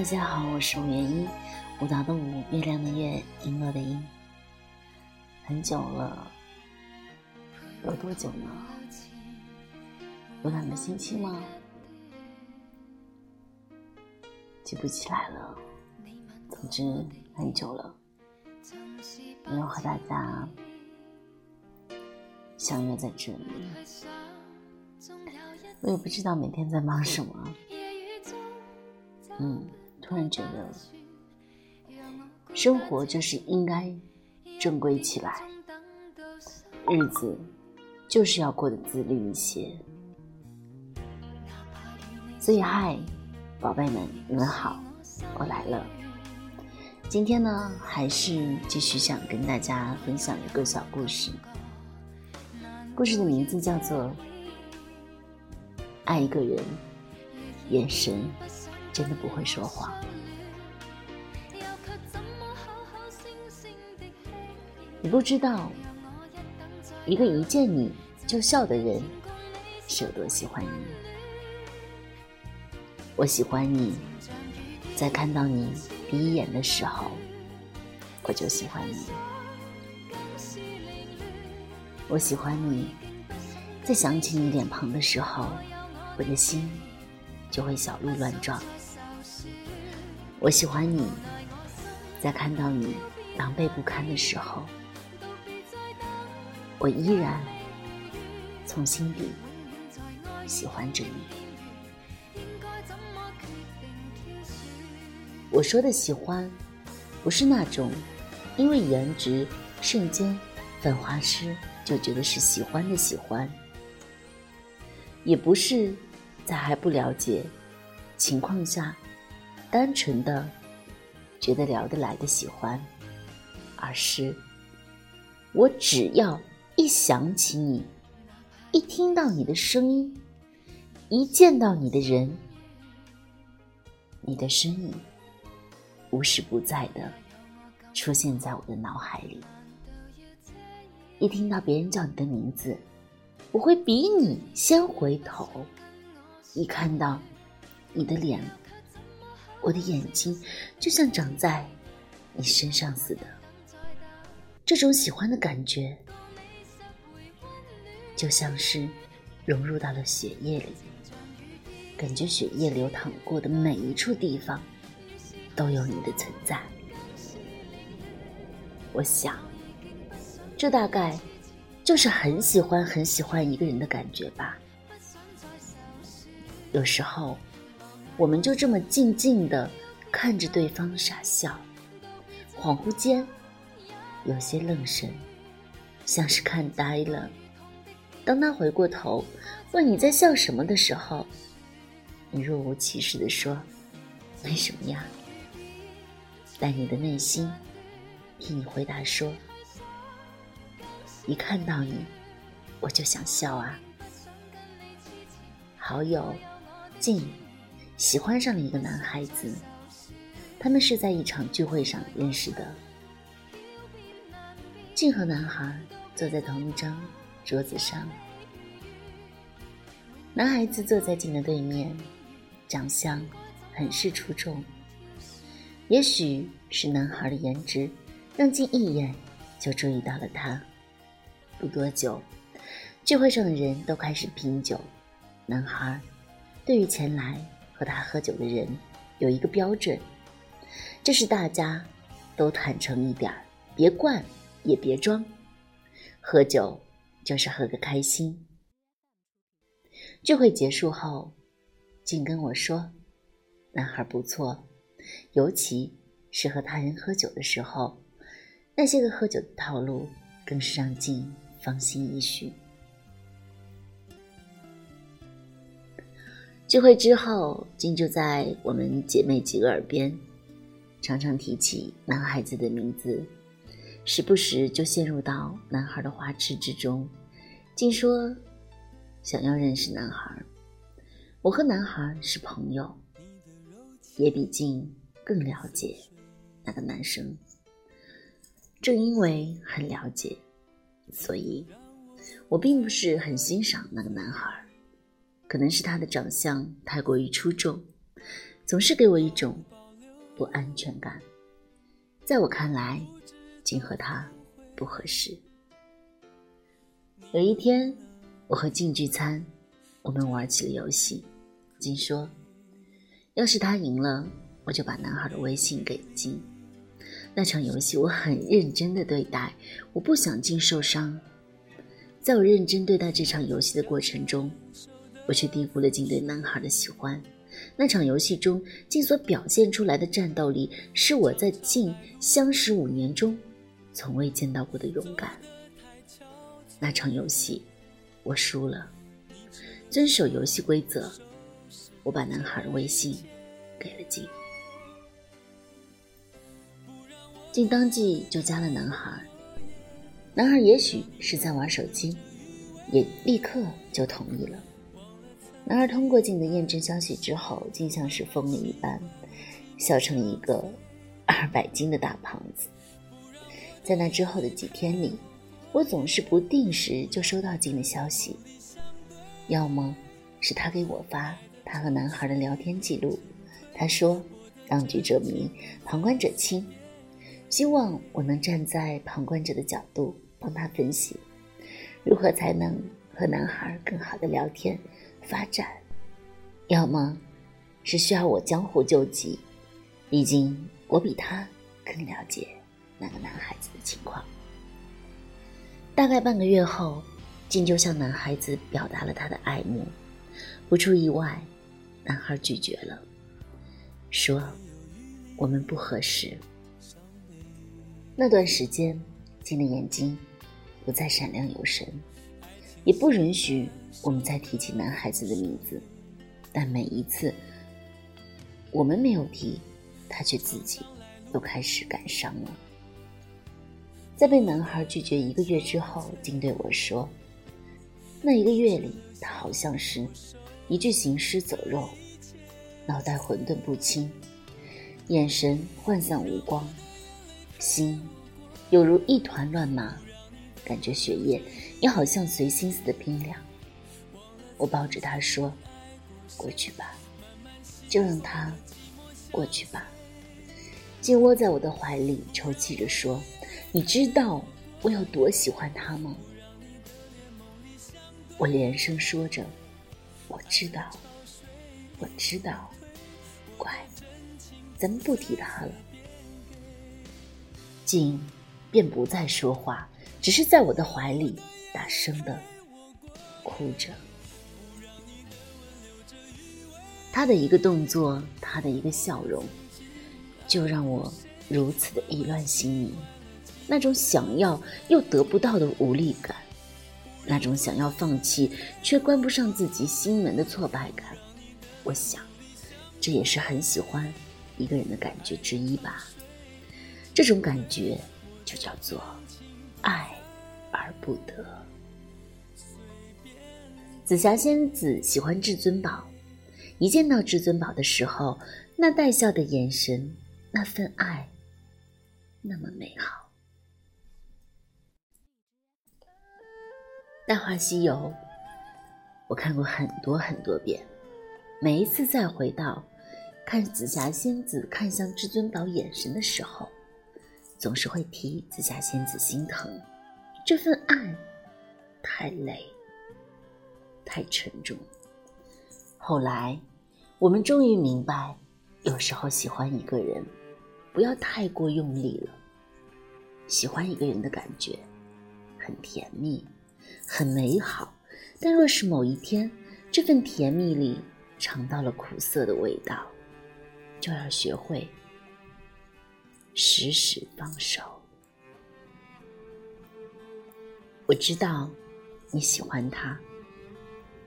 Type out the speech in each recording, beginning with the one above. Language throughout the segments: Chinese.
大家好，我是吴元一，舞蹈的舞，月亮的月，璎珞的璎。很久了，有多久呢？有两个星期吗？记不起来了。总之，很久了，没有和大家相约在这里。我也不知道每天在忙什么。嗯，突然觉得，生活就是应该正规起来，日子就是要过得自律一些。所以，嗨，宝贝们，你们好，我来了。今天呢，还是继续想跟大家分享一个小故事。故事的名字叫做《爱一个人，眼神》。真的不会说谎。你不知道，一个一见你就笑的人是有多喜欢你。我喜欢你，在看到你第一眼的时候，我就喜欢你。我喜欢你，在想起你脸庞的时候，我的心就会小鹿乱撞。我喜欢你，在看到你狼狈不堪的时候，我依然从心底喜欢着你。我说的喜欢，不是那种因为颜值瞬间粉花痴就觉得是喜欢的喜欢，也不是在还不了解情况下。单纯的觉得聊得来的喜欢，而是我只要一想起你，一听到你的声音，一见到你的人，你的身影无时不在的出现在我的脑海里。一听到别人叫你的名字，我会比你先回头；一看到你的脸。我的眼睛就像长在你身上似的，这种喜欢的感觉，就像是融入到了血液里，感觉血液流淌过的每一处地方都有你的存在。我想，这大概就是很喜欢很喜欢一个人的感觉吧。有时候。我们就这么静静的看着对方傻笑，恍惚间有些愣神，像是看呆了。当他回过头问你在笑什么的时候，你若无其事的说：“没什么呀。”但你的内心替你回答说：“一看到你，我就想笑啊。”好友静。喜欢上了一个男孩子，他们是在一场聚会上认识的。静和男孩坐在同一张桌子上，男孩子坐在静的对面，长相很是出众。也许是男孩的颜值让静一眼就注意到了他。不多久，聚会上的人都开始品酒，男孩对于前来。和他喝酒的人有一个标准，就是大家都坦诚一点儿，别灌也别装，喝酒就是喝个开心。聚会结束后，静跟我说：“男孩不错，尤其是和他人喝酒的时候，那些个喝酒的套路更是让静放心一许。”聚会之后，静就在我们姐妹几个耳边，常常提起男孩子的名字，时不时就陷入到男孩的花痴之中。静说：“想要认识男孩，我和男孩是朋友，也比静更了解那个男生。正因为很了解，所以我并不是很欣赏那个男孩。”可能是他的长相太过于出众，总是给我一种不安全感。在我看来，金和他不合适。有一天，我和静聚餐，我们玩起了游戏。金说：“要是他赢了，我就把男孩的微信给金。”那场游戏我很认真的对待，我不想金受伤。在我认真对待这场游戏的过程中，我却低估了静对男孩的喜欢。那场游戏中，静所表现出来的战斗力，是我在静相识五年中从未见到过的勇敢。那场游戏，我输了。遵守游戏规则，我把男孩的微信给了静。静当即就加了男孩，男孩也许是在玩手机，也立刻就同意了。男孩通过静的验证消息之后，竟像是疯了一般，笑成一个二百斤的大胖子。在那之后的几天里，我总是不定时就收到静的消息，要么是他给我发他和男孩的聊天记录，他说：“当局者迷，旁观者清。”希望我能站在旁观者的角度帮他分析，如何才能和男孩更好的聊天发展。要么，是需要我江湖救急，毕竟我比他更了解那个男孩子的情况。大概半个月后，静就向男孩子表达了他的爱慕，不出意外，男孩拒绝了，说我们不合适。那段时间，静的眼睛不再闪亮有神，也不允许我们再提起男孩子的名字。但每一次我们没有提，他却自己又开始感伤了。在被男孩拒绝一个月之后，竟对我说：“那一个月里，他好像是一具行尸走肉，脑袋混沌不清，眼神涣散无光。”心有如一团乱麻，感觉血液也好像随心思的冰凉。我抱着他说：“过去吧，就让他过去吧。”静窝在我的怀里，抽泣着说：“你知道我有多喜欢他吗？”我连声说着：“我知道，我知道。”乖，咱们不提他了。静便不再说话，只是在我的怀里大声的哭着。他的一个动作，他的一个笑容，就让我如此的意乱心迷。那种想要又得不到的无力感，那种想要放弃却关不上自己心门的挫败感，我想，这也是很喜欢一个人的感觉之一吧。这种感觉就叫做爱而不得。紫霞仙子喜欢至尊宝，一见到至尊宝的时候，那带笑的眼神，那份爱，那么美好。《大话西游》，我看过很多很多遍，每一次再回到看紫霞仙子看向至尊宝眼神的时候。总是会替紫霞仙子心疼，这份爱太累，太沉重。后来，我们终于明白，有时候喜欢一个人，不要太过用力了。喜欢一个人的感觉很甜蜜，很美好，但若是某一天，这份甜蜜里尝到了苦涩的味道，就要学会。时时放手。我知道你喜欢他，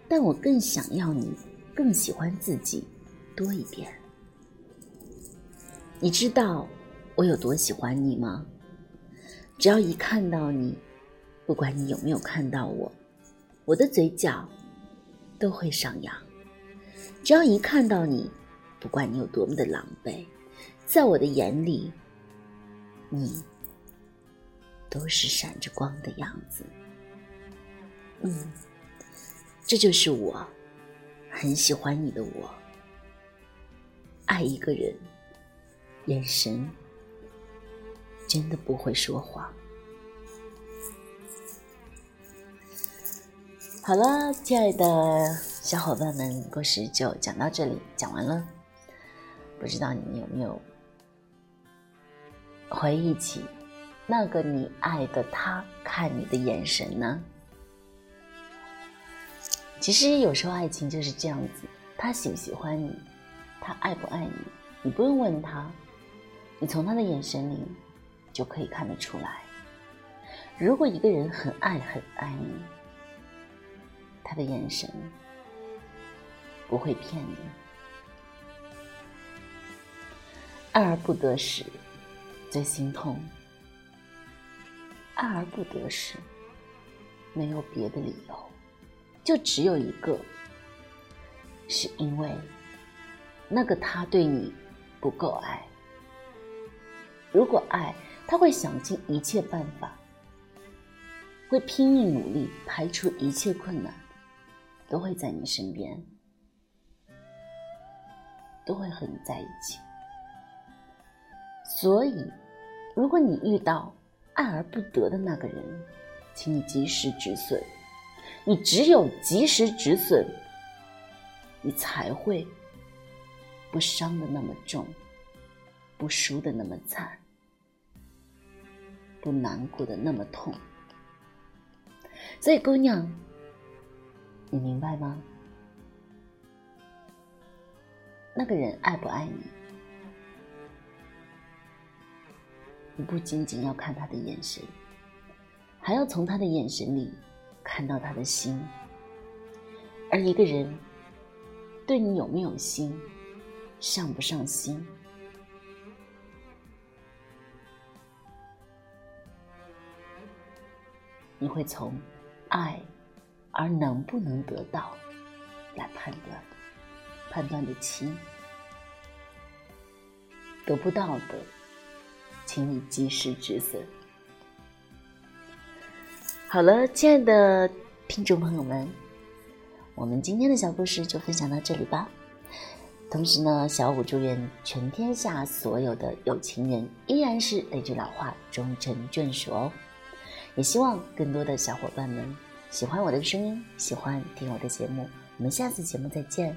但我更想要你更喜欢自己多一点。你知道我有多喜欢你吗？只要一看到你，不管你有没有看到我，我的嘴角都会上扬。只要一看到你，不管你有多么的狼狈，在我的眼里。你都是闪着光的样子，嗯，这就是我很喜欢你的我。爱一个人眼神真的不会说谎。好了，亲爱的小伙伴们，故事就讲到这里，讲完了。不知道你们有没有回忆起那个你爱的他看你的眼神呢？其实有时候爱情就是这样子，他喜不喜欢你，他爱不爱你，你不用问他，你从他的眼神里就可以看得出来。如果一个人很爱很爱你，他的眼神不会骗你。爱而不得时，最心痛。爱而不得时，没有别的理由。就只有一个，是因为那个他对你不够爱。如果爱，他会想尽一切办法，会拼命努力，排除一切困难，都会在你身边，都会和你在一起。所以，如果你遇到爱而不得的那个人，请你及时止损。你只有及时止损，你才会不伤的那么重，不输的那么惨，不难过的那么痛。所以，姑娘，你明白吗？那个人爱不爱你，你不仅仅要看他的眼神，还要从他的眼神里。看到他的心，而一个人对你有没有心，上不上心，你会从爱而能不能得到来判断，判断的轻，得不到的，请你及时止损。好了，亲爱的听众朋友们，我们今天的小故事就分享到这里吧。同时呢，小五祝愿全天下所有的有情人依然是那句老话，终成眷属哦。也希望更多的小伙伴们喜欢我的声音，喜欢听我的节目。我们下次节目再见。